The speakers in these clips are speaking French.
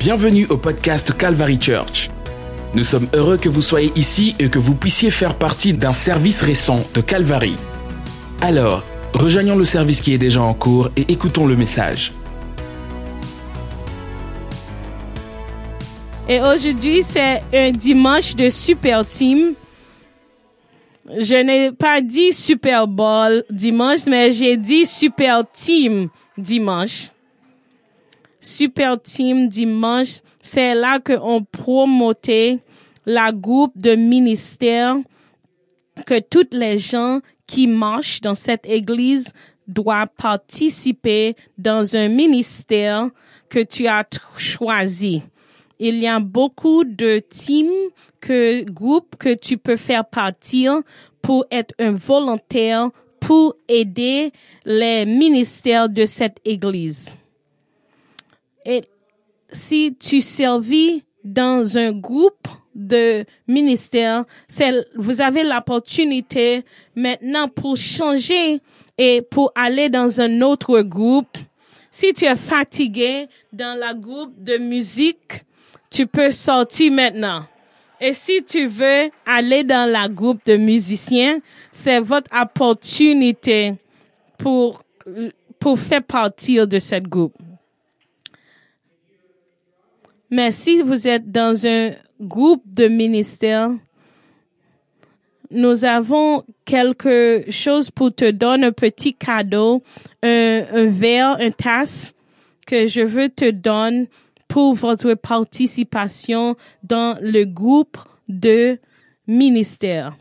Bienvenue au podcast Calvary Church. Nous sommes heureux que vous soyez ici et que vous puissiez faire partie d'un service récent de Calvary. Alors, rejoignons le service qui est déjà en cours et écoutons le message. Et aujourd'hui, c'est un dimanche de Super Team. Je n'ai pas dit Super Bowl dimanche, mais j'ai dit Super Team dimanche. Super Team dimanche, c'est là qu'on promotait la groupe de ministères que toutes les gens qui marchent dans cette église doivent participer dans un ministère que tu as choisi. Il y a beaucoup de teams que groupes que tu peux faire partir pour être un volontaire pour aider les ministères de cette église. Et si tu servis dans un groupe de ministères, c'est, vous avez l'opportunité maintenant pour changer et pour aller dans un autre groupe. Si tu es fatigué dans la groupe de musique, tu peux sortir maintenant. Et si tu veux aller dans la groupe de musiciens, c'est votre opportunité pour, pour faire partie de cette groupe. Mais si vous êtes dans un groupe de ministères, nous avons quelque chose pour te donner un petit cadeau, un, verre, une tasse que je veux te donner pour votre participation dans le groupe de ministères.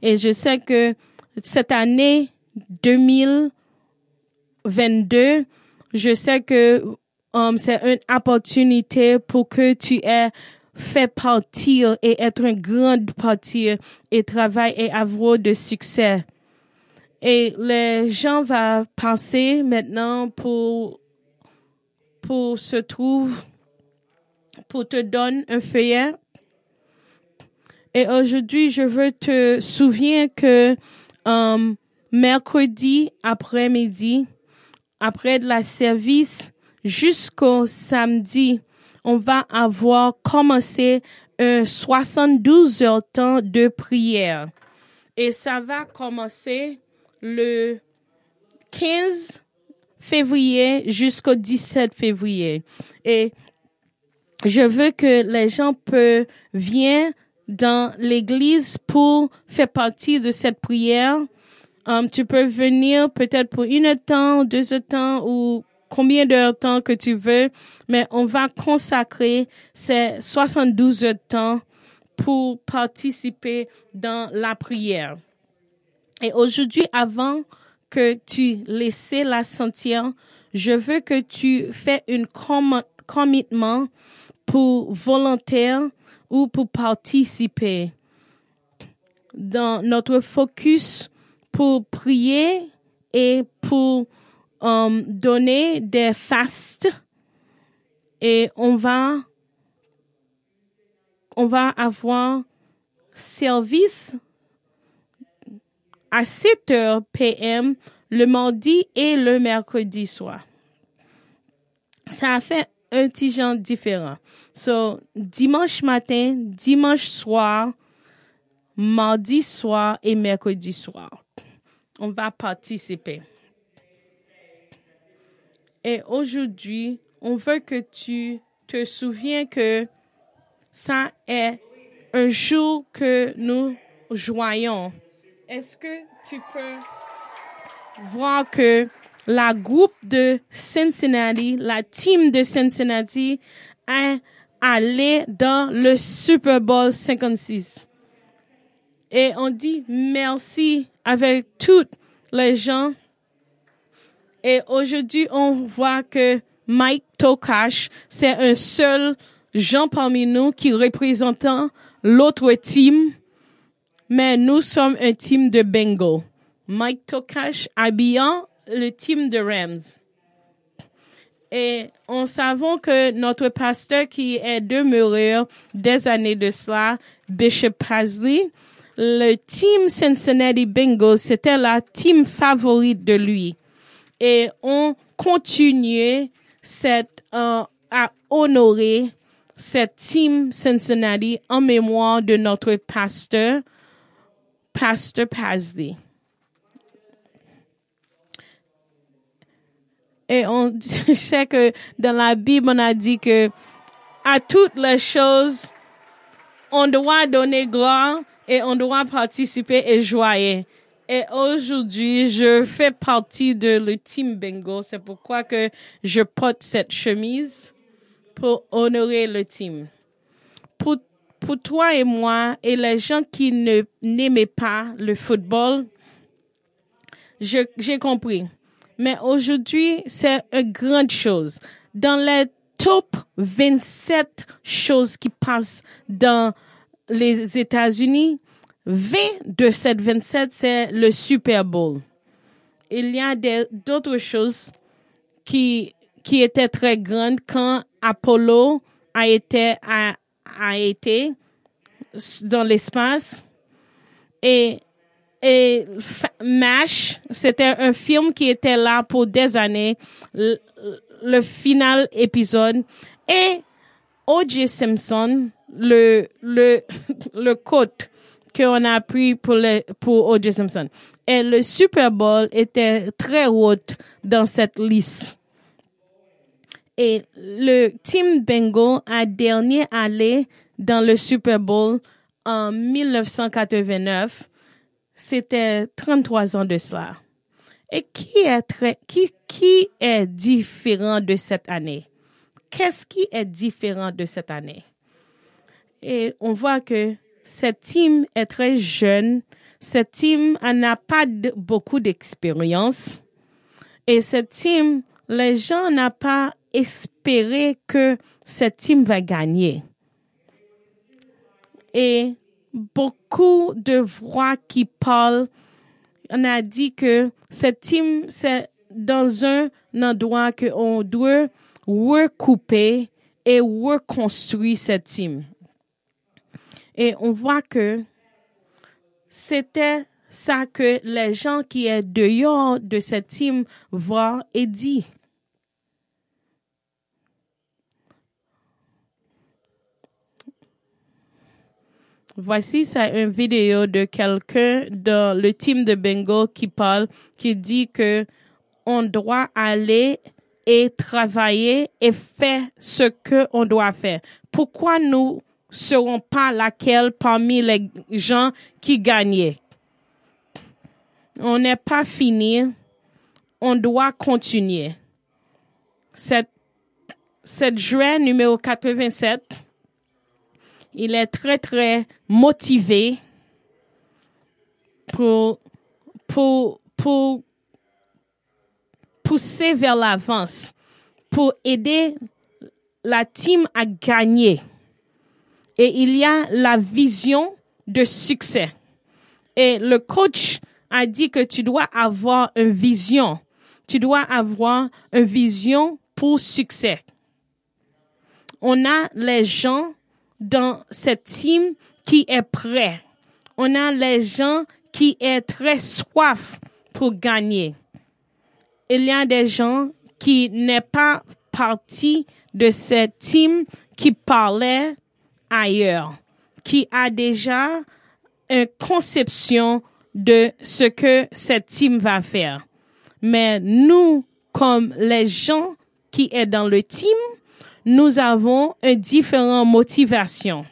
Et je sais que cette année 2022, je sais que um, c'est une opportunité pour que tu aies fait partir et être une grande partie et travailler et avoir de succès. Et les gens vont penser maintenant pour pour se trouver, pour te donner un feuillet. Et aujourd'hui, je veux te souvenir que um, mercredi après-midi, après de la service, jusqu'au samedi, on va avoir commencé un 72 heures temps de prière. Et ça va commencer le 15 février jusqu'au 17 février. Et je veux que les gens peuvent venir dans l'église pour faire partie de cette prière. Um, tu peux venir peut-être pour une heure temps, deux heures temps ou combien d'heures temps que tu veux, mais on va consacrer ces 72 heures de temps pour participer dans la prière. Et aujourd'hui, avant que tu laisses la sentir, je veux que tu fais une commitment pour volontaire ou pour participer dans notre focus pour prier et pour um, donner des fastes et on va avoir service à 7 heures PM le mardi et le mercredi soir. Ça fait un petit genre différent. So, dimanche matin, dimanche soir, mardi soir et mercredi soir. On va participer. Et aujourd'hui, on veut que tu te souviens que ça est un jour que nous joyons. Est-ce que tu peux voir que la groupe de Cincinnati, la team de Cincinnati, est allé dans le Super Bowl 56. Et on dit merci avec toutes les gens et aujourd'hui, on voit que Mike Tokash, c'est un seul gens parmi nous qui représente l'autre team, mais nous sommes un team de Bengal. Mike Tokash habillant le team de Rams. Et on savons que notre pasteur qui est demeuré des années de cela, Bishop Pasley, le team Cincinnati Bengals, c'était la team favorite de lui et on continue cette euh, à honorer cette team Cincinnati en mémoire de notre pasteur, Pasteur Pazley. Et on sait que dans la Bible, on a dit que à toutes les choses, on doit donner gloire et on doit participer et joyer. Et aujourd'hui, je fais partie de le team Bingo. C'est pourquoi que je porte cette chemise pour honorer le team. Pour, pour toi et moi et les gens qui ne n'aimaient pas le football, j'ai compris. Mais aujourd'hui, c'est une grande chose. Dans les top 27 choses qui passent dans les États-Unis, 20 de cette 27, c'est le Super Bowl. Il y a d'autres choses qui, qui étaient très grandes quand Apollo a été, a, a été dans l'espace. Et, et MASH, c'était un film qui était là pour des années, le, final épisode. Et O.J. Simpson, le, le, le coach qu'on a pris pour, le, O.J. Simpson. Et le Super Bowl était très haut dans cette liste. Et le Team Bengal a dernier allé dans le Super Bowl en 1989. C'était 33 ans de cela. Et qui est qui est différent de cette année? Qu'est-ce qui est différent de cette année? Et on voit que cette team est très jeune. Cette team n'a pas beaucoup d'expérience. Et cette team, les gens n'ont pas espéré que cette team va gagner. Et beaucoup de voix qui parlent, on a dit que cette team, c'est dans un endroit qu'on doit recouper et reconstruire cette team. Et on voit que c'était ça que les gens qui est dehors de cette team voient et dit. Voici ça une vidéo de quelqu'un dans le team de Bengal qui parle, qui dit que on doit aller et travailler et faire ce que on doit faire. Pourquoi nous serons pas laquelle parmi les gens qui gagnaient? On n'est pas fini. On doit continuer. Cette, cette juin numéro 87, il est très, très motivé pour pousser vers l'avance, pour aider la team à gagner. Et il y a la vision de succès. Et le coach a dit que tu dois avoir une vision. Tu dois avoir une vision pour succès. On a les gens dans cette team qui est prêt. On a les gens qui est très soif pour gagner. Il y a des gens qui n'est pas partie de cette team qui parlait ailleurs, qui a déjà une conception de ce que cette team va faire. Mais nous, comme les gens qui est dans le team, nous avons une différente motivation.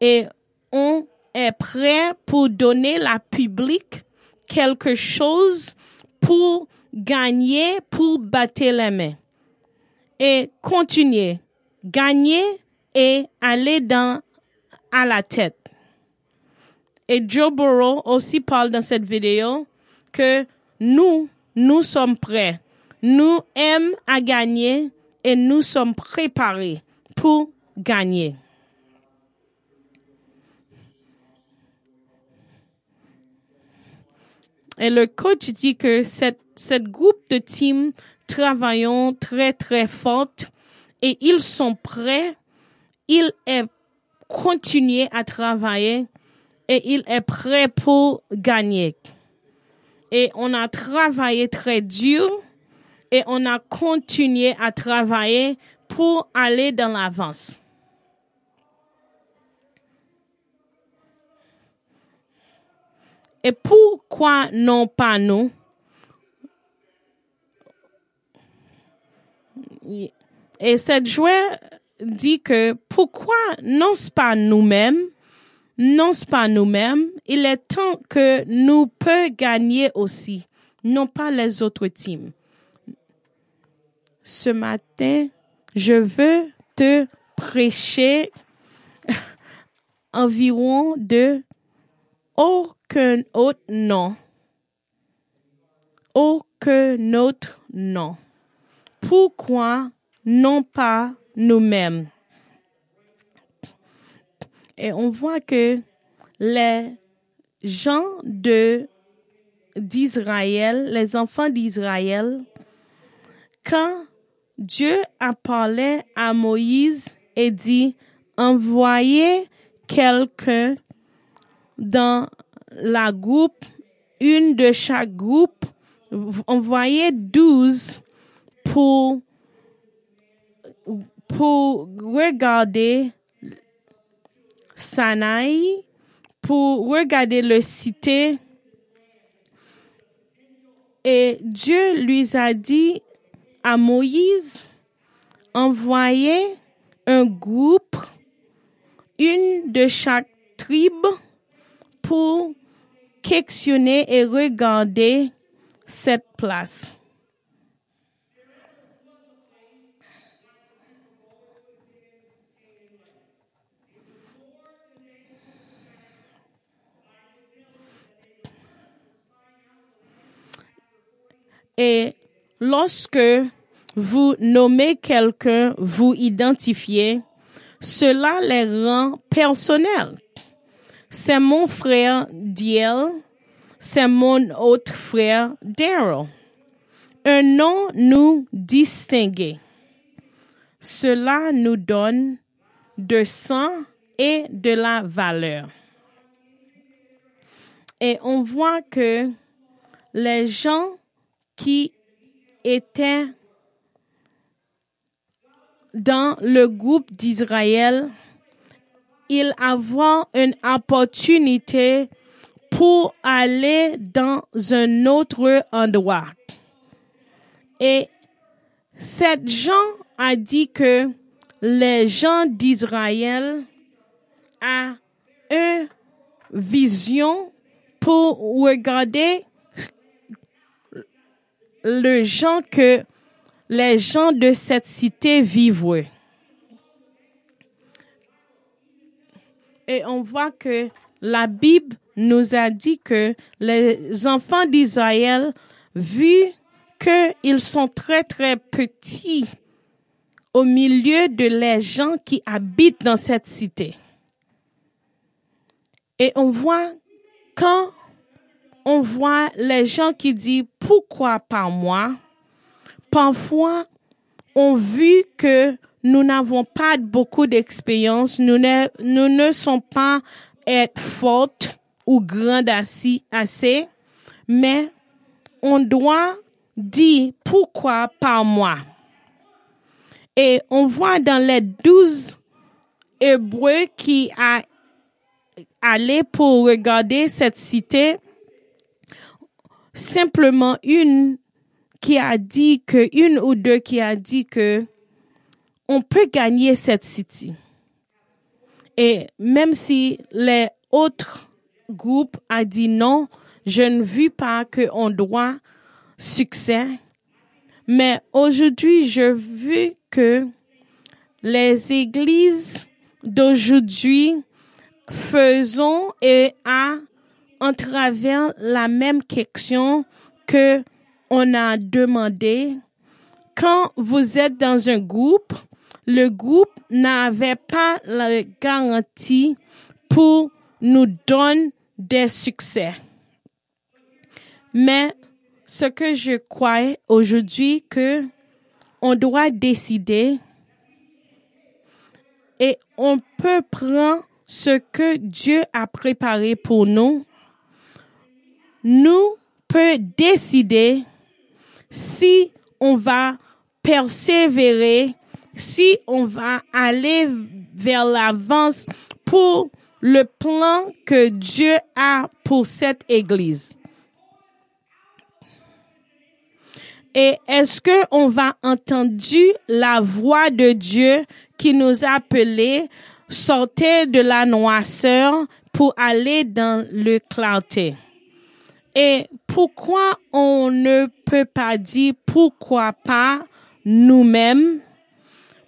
Et on est prêt pour donner la public quelque chose pour gagner, pour battre les mains. Et continuer. Gagner et aller dans, à la tête. Et Joe Burrow aussi parle dans cette vidéo que nous, nous sommes prêts. Nous aimons à gagner et nous sommes préparés pour gagner. Et le coach dit que cette, cette groupe de team travaillent très, très fort et ils sont prêts. Il est continuer à travailler et il est prêt pour gagner. Et on a travaillé très dur et on a continué à travailler pour aller dans l'avance. Et pourquoi non pas nous? Et cette joie dit que pourquoi non pas nous-mêmes, non pas nous-mêmes, il est temps que nous peut gagner aussi, non pas les autres teams. Ce matin, je veux te prêcher environ de aucun autre nom. Aucun autre nom. Pourquoi non pas nous-mêmes? Et on voit que les gens de d'Israël, les enfants d'Israël, quand Dieu a parlé à Moïse et dit, envoyez quelqu'un dans la groupe, une de chaque groupe, envoyez douze pour, pour regarder Sanaï, pour regarder le cité. Et Dieu lui a dit à Moïse, envoyez un groupe, une de chaque tribu, pour questionner et regarder cette place. Et lorsque vous nommez quelqu'un, vous identifiez, cela les rend personnels. C'est mon frère Diel, c'est mon autre frère Daryl. Un nom nous distingue. Cela nous donne de sang et de la valeur. Et on voit que les gens qui étaient dans le groupe d'Israël, ils avaient une opportunité pour aller dans un autre endroit. Et cette gens a dit que les gens d'Israël a une vision pour regarder le gens que les gens de cette cité vivent. Et on voit que la Bible nous a dit que les enfants d'Israël, vu qu'ils sont très très petits au milieu de les gens qui habitent dans cette cité. Et on voit quand on voit les gens qui disent pourquoi pas moi? Parfois, on vu que nous n'avons pas beaucoup d'expérience, nous ne, sommes pas être fortes ou grandes assez, assez, mais on doit dire pourquoi pas moi? Et on voit dans les douze Hébreux qui a allé pour regarder cette cité, simplement une qui a dit que, une ou deux qui a dit que on peut gagner cette city. Et même si les autres groupes a dit non, je ne vis pas qu'on doit succès. Mais aujourd'hui, je vu que les églises d'aujourd'hui faisons et à en travers la même question que on a demandé. Quand vous êtes dans un groupe, le groupe n'avait pas la garantie pour nous donner des succès. Mais ce que je crois aujourd'hui que on doit décider et on peut prendre ce que Dieu a préparé pour nous nous peut décider si on va persévérer, si on va aller vers l'avance pour le plan que Dieu a pour cette Église. Et est-ce que on va entendre la voix de Dieu qui nous a appelés sortir de la noisseur pour aller dans le clarté? Et pourquoi on ne peut pas dire pourquoi pas nous-mêmes?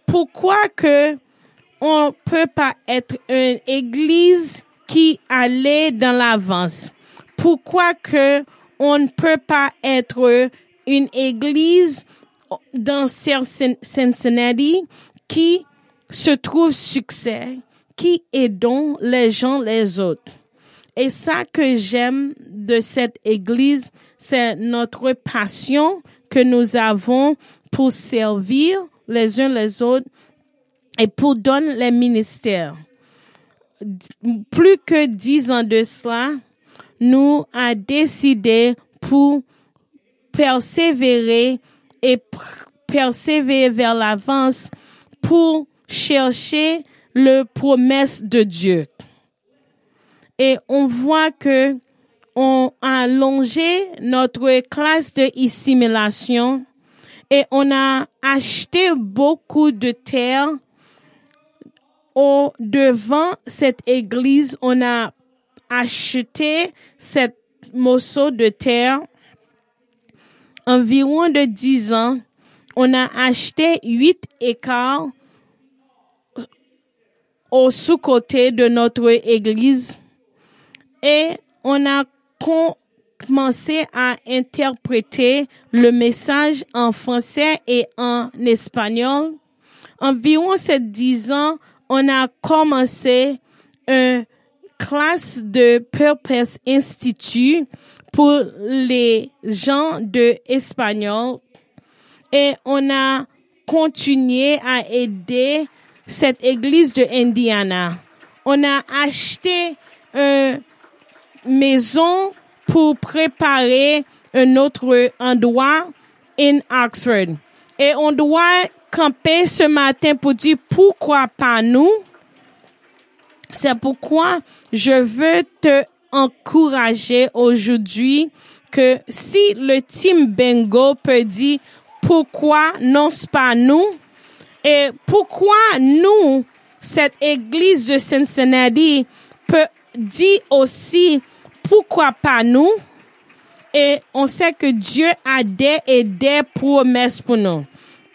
Pourquoi que on peut pas être une église qui allait dans l'avance? Pourquoi que on ne peut pas être une église dans Cincinnati qui se trouve succès, qui aidons les gens les autres? Et ça que j'aime de cette église, c'est notre passion que nous avons pour servir les uns les autres et pour donner les ministères. Plus que dix ans de cela, nous avons décidé pour persévérer et persévérer vers l'avance pour chercher le promesse de Dieu. Et on voit que on a allongé notre classe de assimilation et on a acheté beaucoup de terre au devant cette église. On a acheté cette morceau de terre environ de 10 ans. On a acheté 8 écarts au sous-côté de notre église et on a commencé à interpréter le message en français et en espagnol. Environ ces dix ans, on a commencé une classe de Purpose Institute pour les gens de espagnol et on a continué à aider cette église de Indiana. On a acheté une maison pour préparer un autre endroit in Oxford. Et on doit camper ce matin pour dire pourquoi pas nous. C'est pourquoi je veux te encourager aujourd'hui que si le team Bengo peut dire pourquoi non pas nous et pourquoi nous, cette église de Cincinnati peut dire aussi pourquoi pas nous? Et on sait que Dieu a des et des promesses pour nous.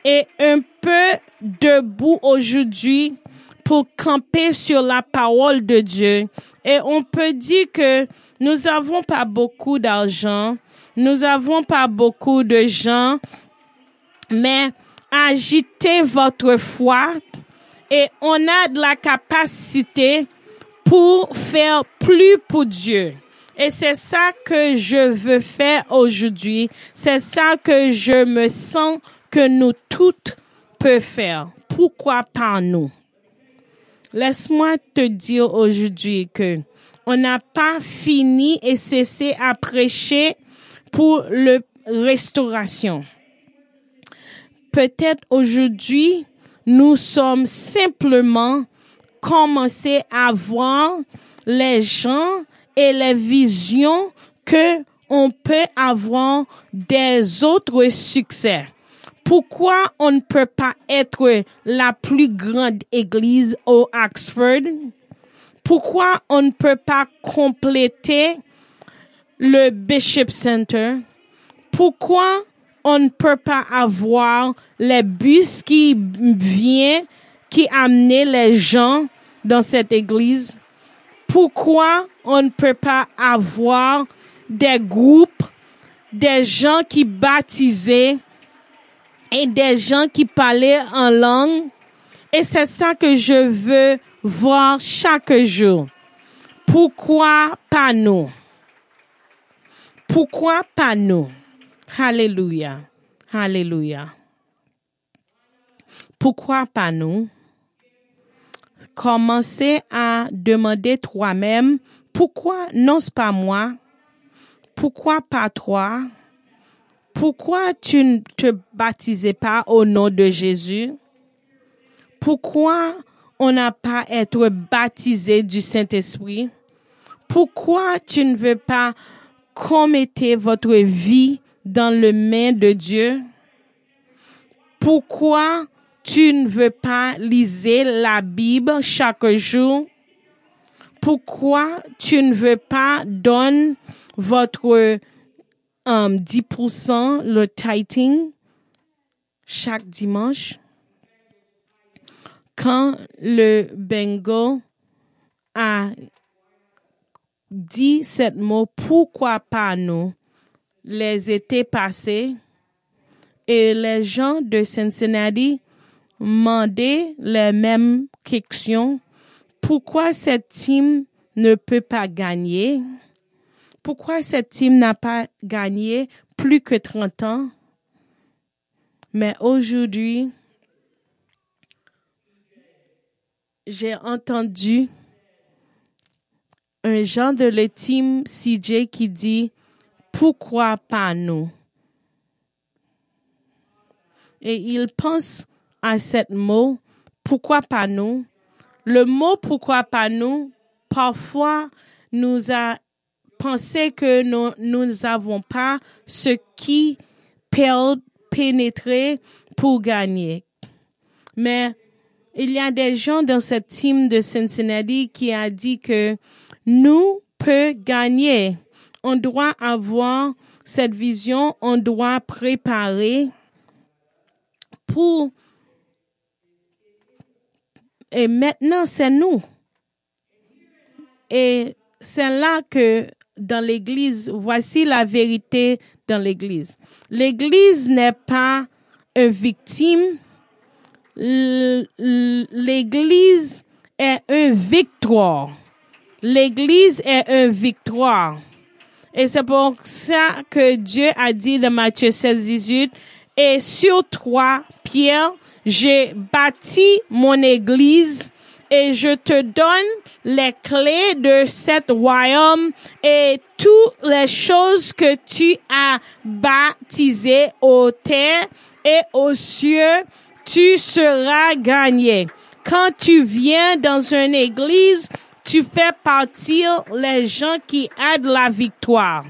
Et un peu debout aujourd'hui pour camper sur la parole de Dieu. Et on peut dire que nous n'avons pas beaucoup d'argent, nous n'avons pas beaucoup de gens, mais agitez votre foi et on a de la capacité pour faire plus pour Dieu. Et c'est ça que je veux faire aujourd'hui. C'est ça que je me sens que nous toutes peut faire. Pourquoi pas nous? Laisse-moi te dire aujourd'hui que on n'a pas fini et cessé à prêcher pour le restauration. Peut-être aujourd'hui, nous sommes simplement commencé à voir les gens et les visions que on peut avoir des autres succès. Pourquoi on ne peut pas être la plus grande église au Oxford? Pourquoi on ne peut pas compléter le Bishop Center? Pourquoi on ne peut pas avoir les bus qui viennent, qui amènent les gens dans cette église? Pourquoi on ne peut pas avoir des groupes, des gens qui baptisaient et des gens qui parlaient en langue? Et c'est ça que je veux voir chaque jour. Pourquoi pas nous? Pourquoi pas nous? Alléluia. Alléluia. Pourquoi pas nous? Commencer à demander toi-même, pourquoi non pas moi? Pourquoi pas toi? pourquoi tu ne te baptisais pas au nom de Jésus? Pourquoi on n'a pas être baptisé du Saint-Esprit? Pourquoi tu ne veux pas commettre votre vie dans le main de Dieu? Pourquoi tu ne veux pas liser la Bible chaque jour? Pourquoi tu ne veux pas donner votre um, 10% le tithing chaque dimanche? Quand le bingo a dit cette mot, pourquoi pas nous, les étés passés, et les gens de Cincinnati demandaient les mêmes questions. Pourquoi cette team ne peut pas gagner? Pourquoi cette team n'a pas gagné plus que 30 ans? Mais aujourd'hui, j'ai entendu un genre de le team CJ qui dit pourquoi pas nous? Et il pense à cette mot, pourquoi pas nous? Le mot pourquoi pas nous, parfois nous a pensé que nous n'avons pas ce qui peut pénétrer pour gagner. Mais il y a des gens dans cette team de Cincinnati qui a dit que nous peut gagner. On doit avoir cette vision, on doit préparer pour et maintenant c'est nous. Et c'est là que dans l'église, voici la vérité dans l'église. L'église n'est pas une victime. L'église est une victoire. L'église est une victoire. Et c'est pour ça que Dieu a dit dans Matthieu 16, 18, et sur toi, Pierre, j'ai bâti mon église et je te donne les clés de cet royaume et toutes les choses que tu as baptisées aux terres et aux cieux, tu seras gagné. Quand tu viens dans une église, tu fais partir les gens qui aident la victoire.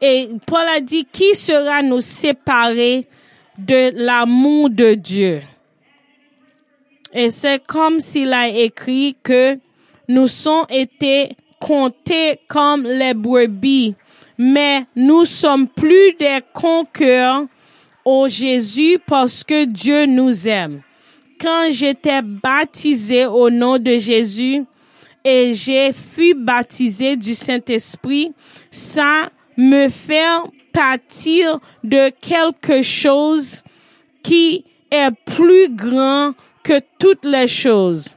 Et Paul a dit, qui sera nous séparer de l'amour de Dieu? Et c'est comme s'il a écrit que nous sommes été comptés comme les brebis, mais nous sommes plus des conquérants au Jésus parce que Dieu nous aime. Quand j'étais baptisé au nom de Jésus et j'ai fui baptisé du Saint-Esprit, ça me fait partir de quelque chose qui est plus grand que toutes les choses.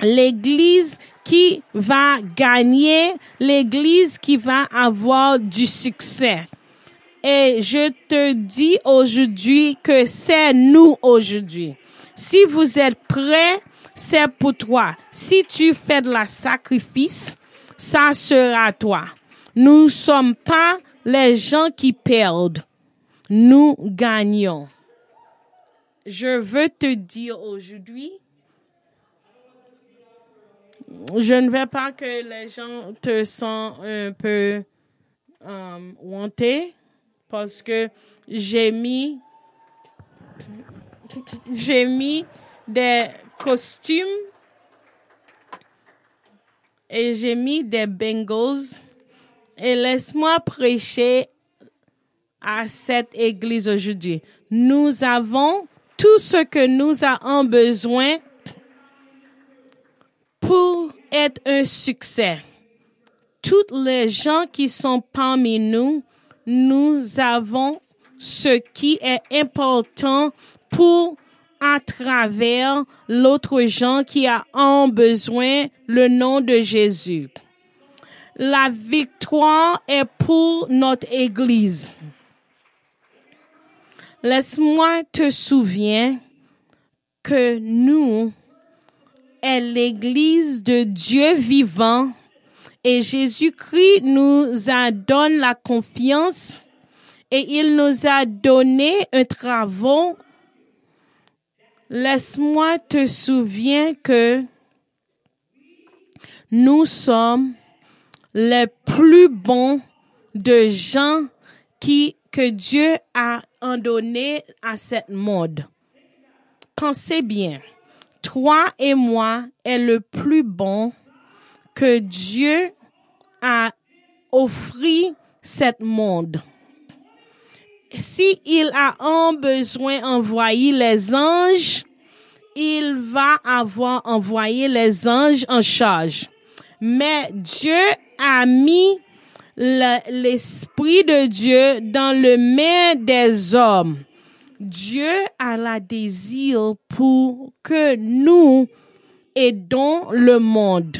L'église qui va gagner, l'église qui va avoir du succès. Et je te dis aujourd'hui que c'est nous aujourd'hui. Si vous êtes prêts, c'est pour toi. Si tu fais de la sacrifice, ça sera toi. Nous sommes pas les gens qui perdent. Nous gagnons. Je veux te dire aujourd'hui, je ne veux pas que les gens te sentent un peu um, parce que j'ai mis des costumes et j'ai mis des bengals et laisse-moi prêcher à cette église aujourd'hui. Nous avons tout ce que nous avons besoin pour être un succès. Toutes les gens qui sont parmi nous, nous avons ce qui est important pour à travers l'autre gens qui a en besoin le nom de Jésus. La victoire est pour notre Église. Laisse-moi te souvenir que nous est l'Église de Dieu vivant et Jésus-Christ nous a donné la confiance et il nous a donné un travail. Laisse-moi te souvenir que nous sommes les plus bons de gens qui, que Dieu a en donné à cette monde. Pensez bien, toi et moi est le plus bon que Dieu a offert cette monde. Si a un besoin d'envoyer les anges, il va avoir envoyé les anges en charge. Mais Dieu a mis l'esprit de Dieu dans le main des hommes. Dieu a la désir pour que nous aidons le monde.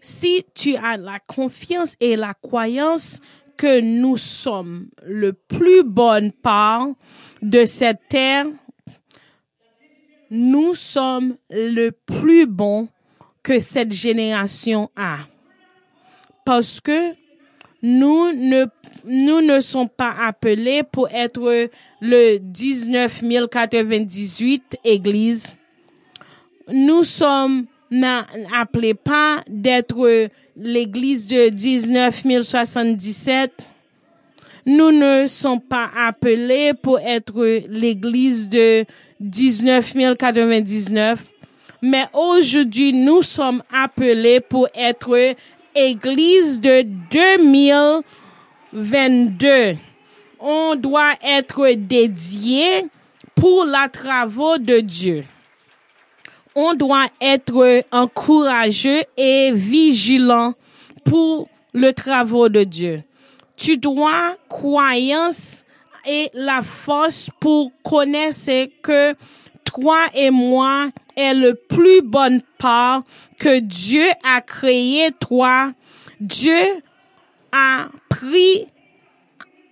Si tu as la confiance et la croyance que nous sommes le plus bonne part de cette terre, nous sommes le plus bon que cette génération a. Parce que nous ne, nous ne sommes pas appelés pour être le 19 098 églises. Nous sommes appelés pas d'être l'église de 19 077. Nous ne sommes pas appelés pour être l'église de 19 099. Mais aujourd'hui, nous sommes appelés pour être église de 2022. On doit être dédié pour la travaux de Dieu. On doit être encourageux et vigilant pour le travaux de Dieu. Tu dois croyance et la force pour connaître que toi et moi est le plus bonne part que Dieu a créé toi. Dieu a pris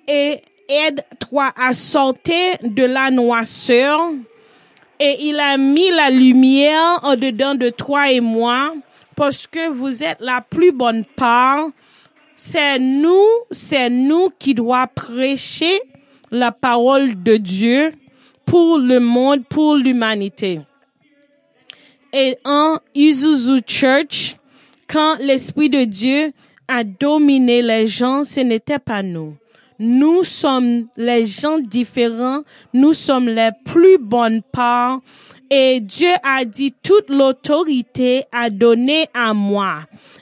et aide toi à sortir de la noisseur et il a mis la lumière en dedans de toi et moi parce que vous êtes la plus bonne part. C'est nous, c'est nous qui doit prêcher la parole de Dieu pour le monde, pour l'humanité. Et en Isuzu Church, quand l'Esprit de Dieu a dominé les gens, ce n'était pas nous. Nous sommes les gens différents, nous sommes les plus bonnes parts et Dieu a dit toute l'autorité a donné à moi.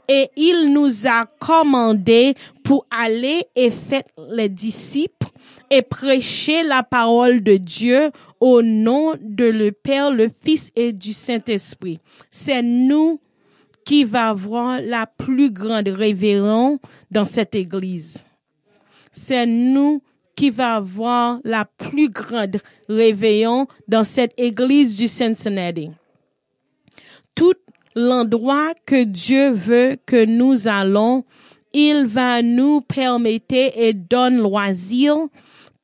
Et il nous a commandé pour aller et faire les disciples et prêcher la parole de Dieu au nom de le Père, le Fils et du Saint-Esprit. C'est nous qui va avoir la plus grande révérence dans cette église. C'est nous qui va avoir la plus grande réveillon dans cette église du Cincinnati. Tout l'endroit que Dieu veut que nous allons, il va nous permettre et donne loisir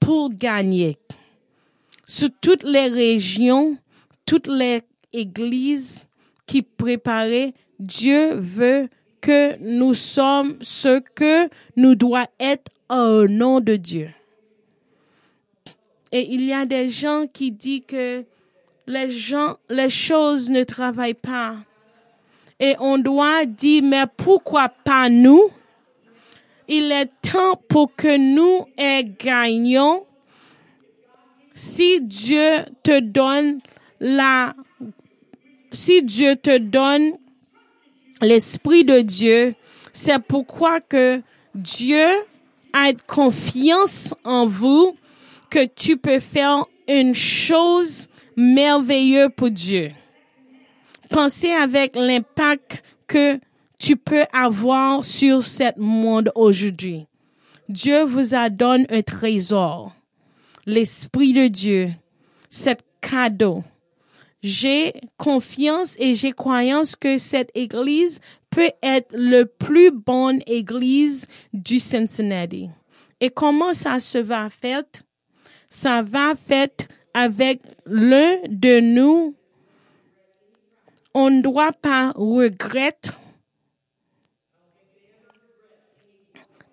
pour gagner. Sur toutes les régions, toutes les églises qui préparaient, Dieu veut que nous sommes ce que nous doit être au nom de Dieu. Et il y a des gens qui disent que les gens, les choses ne travaillent pas. Et on doit dire, mais pourquoi pas nous? Il est temps pour que nous gagnions. Si Dieu te donne la, si Dieu te donne l'esprit de Dieu, c'est pourquoi que Dieu a confiance en vous que tu peux faire une chose merveilleuse pour Dieu. Pensez avec l'impact que tu peux avoir sur ce monde aujourd'hui. Dieu vous a donné un trésor, l'Esprit de Dieu, cet cadeau. J'ai confiance et j'ai croyance que cette église peut être le plus bonne église du Cincinnati. Et comment ça se va faire? Ça va faire avec l'un de nous. On ne doit pas regretter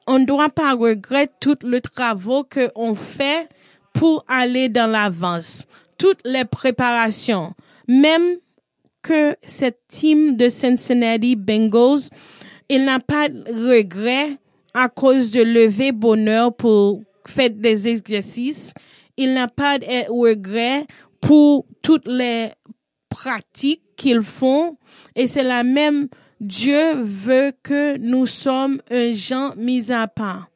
on ne doit pas regretter tout le travail que on fait pour aller dans l'avance, toutes les préparations, même que cette team de Cincinnati Bengals, il n'a pas de regret à cause de lever bonheur pour faire des exercices. Il n'a pas de regret pour toutes les pratiques qu'ils font. Et c'est la même, Dieu veut que nous sommes un gens mis à part.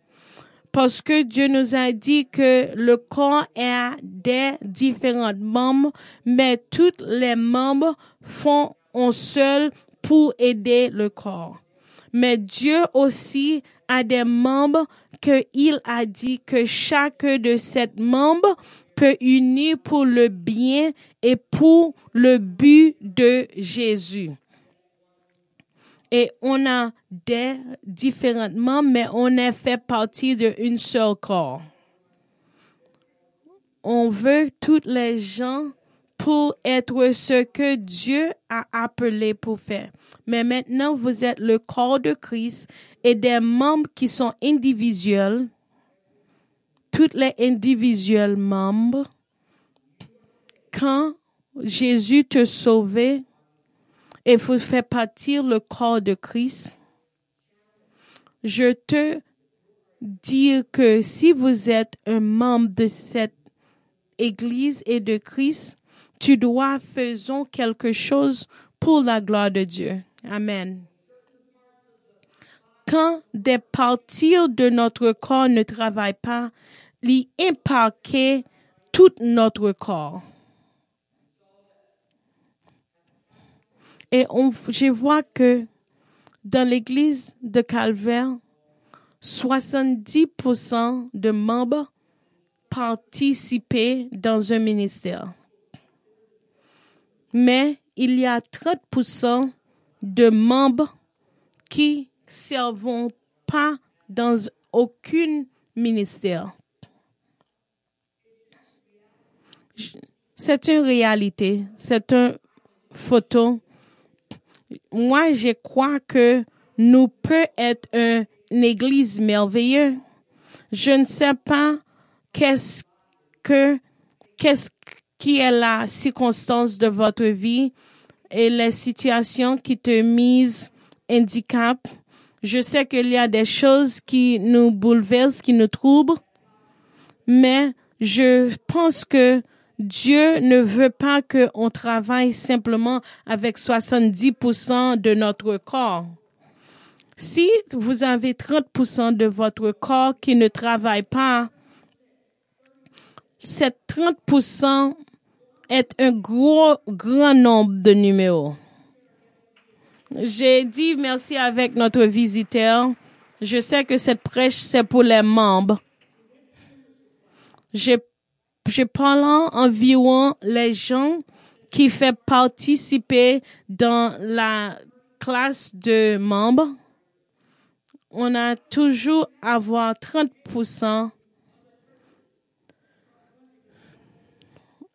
Parce que Dieu nous a dit que le corps a des différents membres, mais tous les membres font un seul pour aider le corps. Mais Dieu aussi a des membres que il a dit que chaque de ces membres peut unir pour le bien et pour le but de Jésus. Et on a des différents membres, mais on est fait partie d'un seul corps. On veut tous les gens pour être ce que Dieu a appelé pour faire. Mais maintenant, vous êtes le corps de Christ et des membres qui sont individuels, tous les individuels membres, quand Jésus te sauvait et vous fait partir le corps de Christ, je te dis que si vous êtes un membre de cette Église et de Christ, tu dois faire quelque chose pour la gloire de Dieu. Amen. Quand des parties de notre corps ne travaillent pas, ils impactent tout notre corps. Et je vois que dans l'église de Calvaire, 70% de membres participaient dans un ministère. Mais il y a 30% de membres qui ne servent pas dans aucun ministère. C'est une réalité, c'est une photo. Moi, je crois que nous peut être une église merveilleuse. Je ne sais pas qu'est-ce que, qu'est-ce qui est la circonstance de votre vie et les situations qui te misent handicap. Je sais qu'il y a des choses qui nous bouleversent, qui nous troublent, mais je pense que Dieu ne veut pas qu'on travaille simplement avec 70% de notre corps. Si vous avez 30% de votre corps qui ne travaille pas, ces 30% est un gros, grand nombre de numéros. J'ai dit merci avec notre visiteur. Je sais que cette prêche, c'est pour les membres. Je, je parle environ les gens qui font participer dans la classe de membres. On a toujours avoir 30%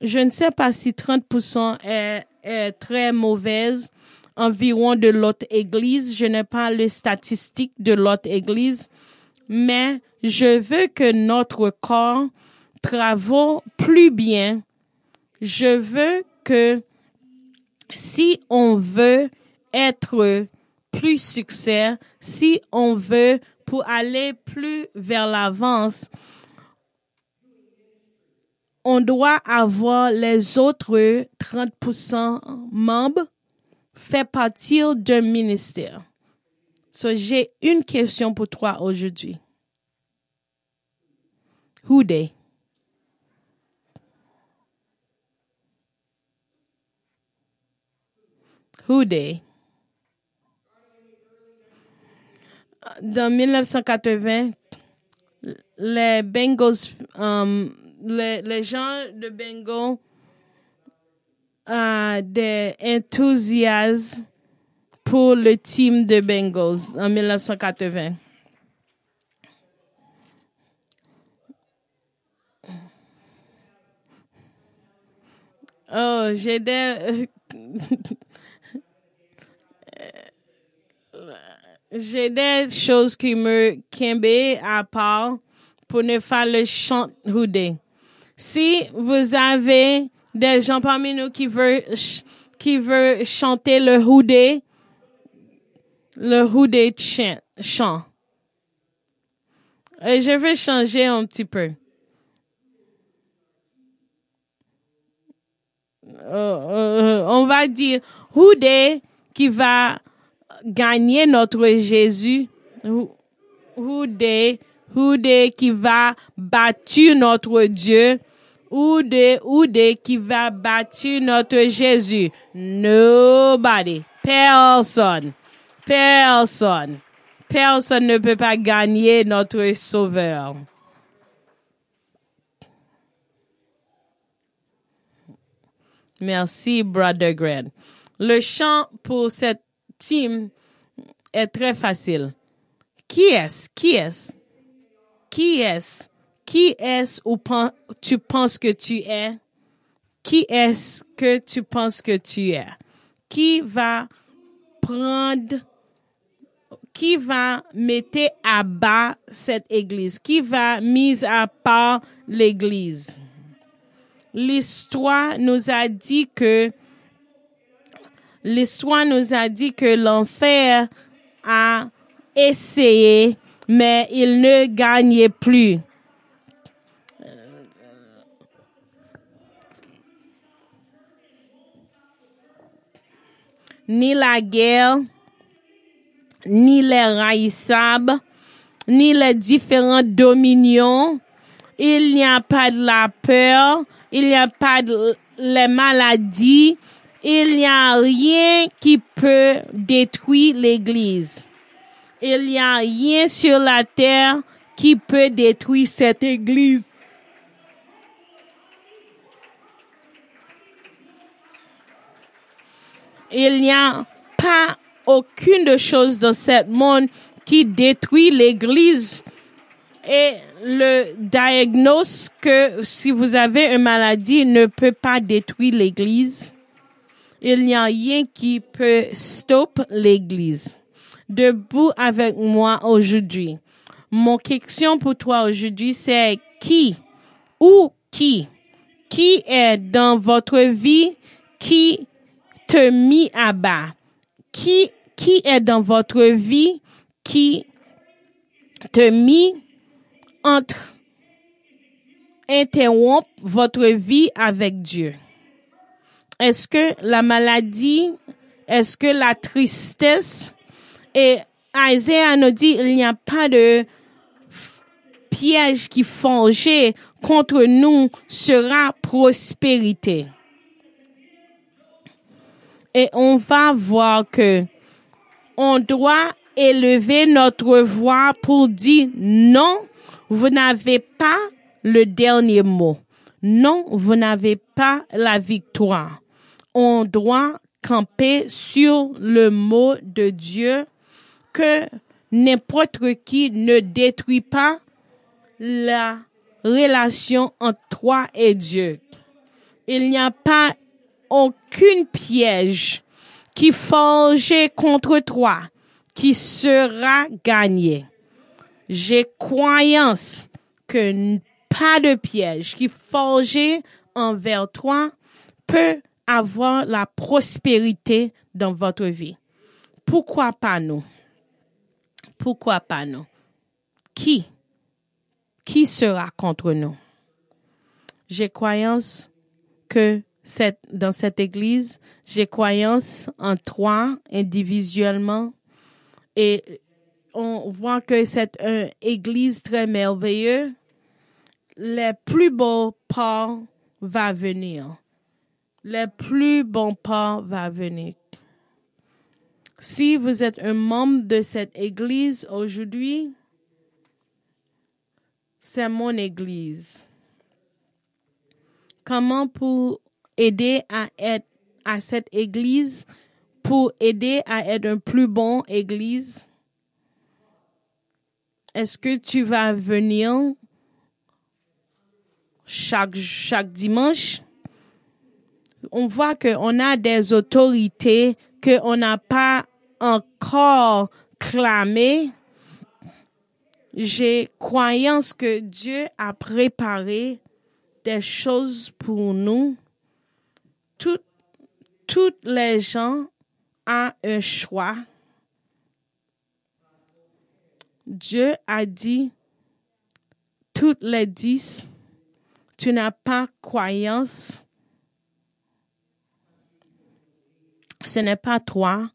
je ne sais pas si 30% est, est, très mauvaise environ de l'autre église. Je n'ai pas les statistiques de l'autre église, mais je veux que notre corps travaille plus bien. Je veux que si on veut être plus succès, si on veut pour aller plus vers l'avance, on doit avoir les autres 30% membres fait partir d'un ministère. So, j'ai une question pour toi aujourd'hui. Who? They? Dans 1980, les Bengals um, les, gens de Bengo ont des enthousiasmes pour le team de Bengals en 1980. Oh, j'ai des... j'ai des choses qui me quimbe à part pour ne faire le chant houdé. Si vous avez des gens parmi nous qui veulent, qui chanter le houdé, le houdé chant. Et je vais changer un petit peu. Euh, euh, on va dire houdé qui va gagner notre Jésus. Houdé, houdé qui va battre notre Dieu. Houdé, houdé qui va battre notre Jésus. Nobody. Personne. Personne. Personne ne peut pas gagner notre Sauveur. Merci, Brother Grant. Le chant pour cette est très facile. Qui est-ce? Qui est-ce? Qui est-ce? Qui est-ce ou tu penses que tu es? Qui est-ce que tu penses que tu es? Qui va prendre, qui va mettre à bas cette église? Qui va mise à part l'église? L'histoire nous a dit que l'histoire nous a dit que l'enfer a essayé, mais il ne gagnait plus. Ni la guerre, ni les raïssables, ni les différentes dominions. Il n'y a pas de la peur, il n'y a pas de les maladies, il n'y a rien qui peut détruire l'Église. Il n'y a rien sur la terre qui peut détruire cette Église. Il n'y a pas aucune chose dans ce monde qui détruit l'Église. Et le diagnose que si vous avez une maladie ne peut pas détruire l'Église. Il n'y a rien qui peut stopper l'Église. Debout avec moi aujourd'hui. Mon question pour toi aujourd'hui, c'est qui ou qui? Qui est dans votre vie qui te mis à bas? Qui, qui est dans votre vie qui te mis entre interrompre votre vie avec Dieu? Est-ce que la maladie, est-ce que la tristesse? Et Isaiah nous dit il n'y a pas de piège qui forgé contre nous sera prospérité. Et on va voir que on doit élever notre voix pour dire non, vous n'avez pas le dernier mot. Non, vous n'avez pas la victoire. On doit camper sur le mot de Dieu que n'importe qui ne détruit pas la relation entre toi et Dieu. Il n'y a pas aucune piège qui forgé contre toi qui sera gagné. J'ai croyance que pas de piège qui forgé envers toi peut avoir la prospérité dans votre vie. Pourquoi pas nous? Pourquoi pas nous? Qui? Qui sera contre nous? J'ai croyance que dans cette église, j'ai croyance en toi individuellement et on voit que c'est une église très merveilleuse. Les plus beaux pas va venir. Les plus bons pas va venir. Si vous êtes un membre de cette église aujourd'hui, c'est mon église. Comment pour aider à être à cette église, pour aider à être un plus bon église? Est-ce que tu vas venir chaque dimanche? On voit qu'on a des autorités qu'on n'a pas encore clamé, j'ai croyance que Dieu a préparé des choses pour nous. Tout, toutes les gens ont un choix. Dieu a dit, toutes les dix, tu n'as pas croyance. Ce n'est pas toi.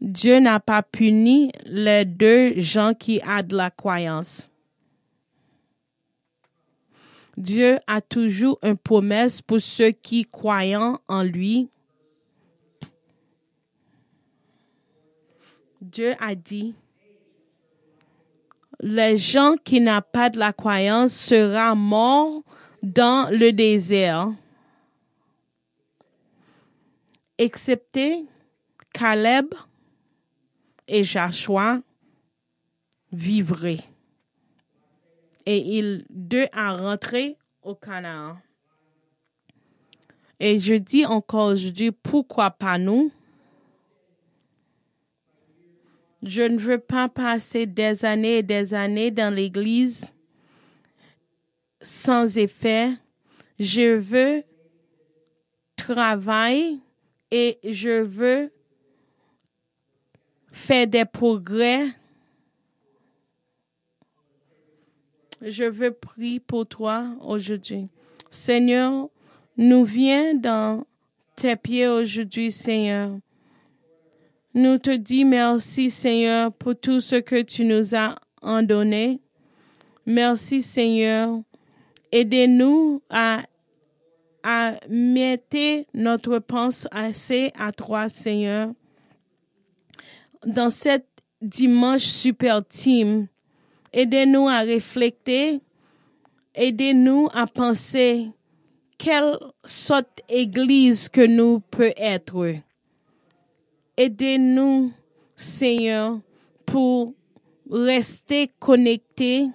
Dieu n'a pas puni les deux gens qui ont de la croyance. Dieu a toujours une promesse pour ceux qui croient en lui. Dieu a dit, les gens qui n'ont pas de la croyance seront morts dans le désert, excepté Caleb et Joshua vivraient. Et ils deux à rentrer au Canaan. Et je dis encore aujourd'hui, pourquoi pas nous? Je ne veux pas passer des années et des années dans l'église sans effet. Je veux travailler et je veux faire des progrès. Je veux prier pour toi aujourd'hui. Seigneur, nous viens dans tes pieds aujourd'hui, Seigneur. Nous te disons merci, Seigneur, pour tout ce que tu nous as en donné. Merci, Seigneur. Aidez-nous à, à mettre notre pensée à toi, Seigneur. Dans cette dimanche super team, aidez-nous à réfléchir. Aidez-nous à penser quelle sorte d'église que nous peut être. Aidez-nous, Seigneur, pour rester connectés.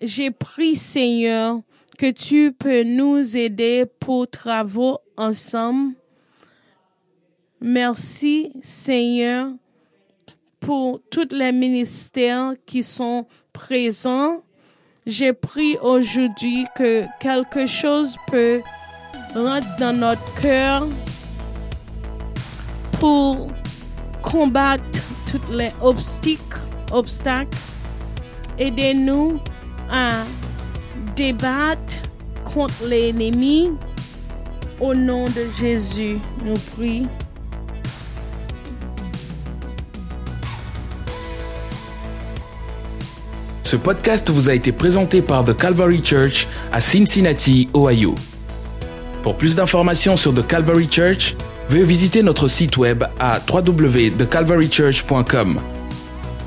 J'ai pris, Seigneur, que tu peux nous aider pour travaux ensemble. Merci, Seigneur, pour tous les ministères qui sont présents. J'ai pris aujourd'hui que quelque chose peut rentrer dans notre cœur pour combattre tous les obstacles, obstacles. Aidez-nous à débattre contre l'ennemi. Au nom de Jésus, nous prions. Ce podcast vous a été présenté par The Calvary Church à Cincinnati, Ohio. Pour plus d'informations sur The Calvary Church, veuillez visiter notre site web à www.thecalvarychurch.com.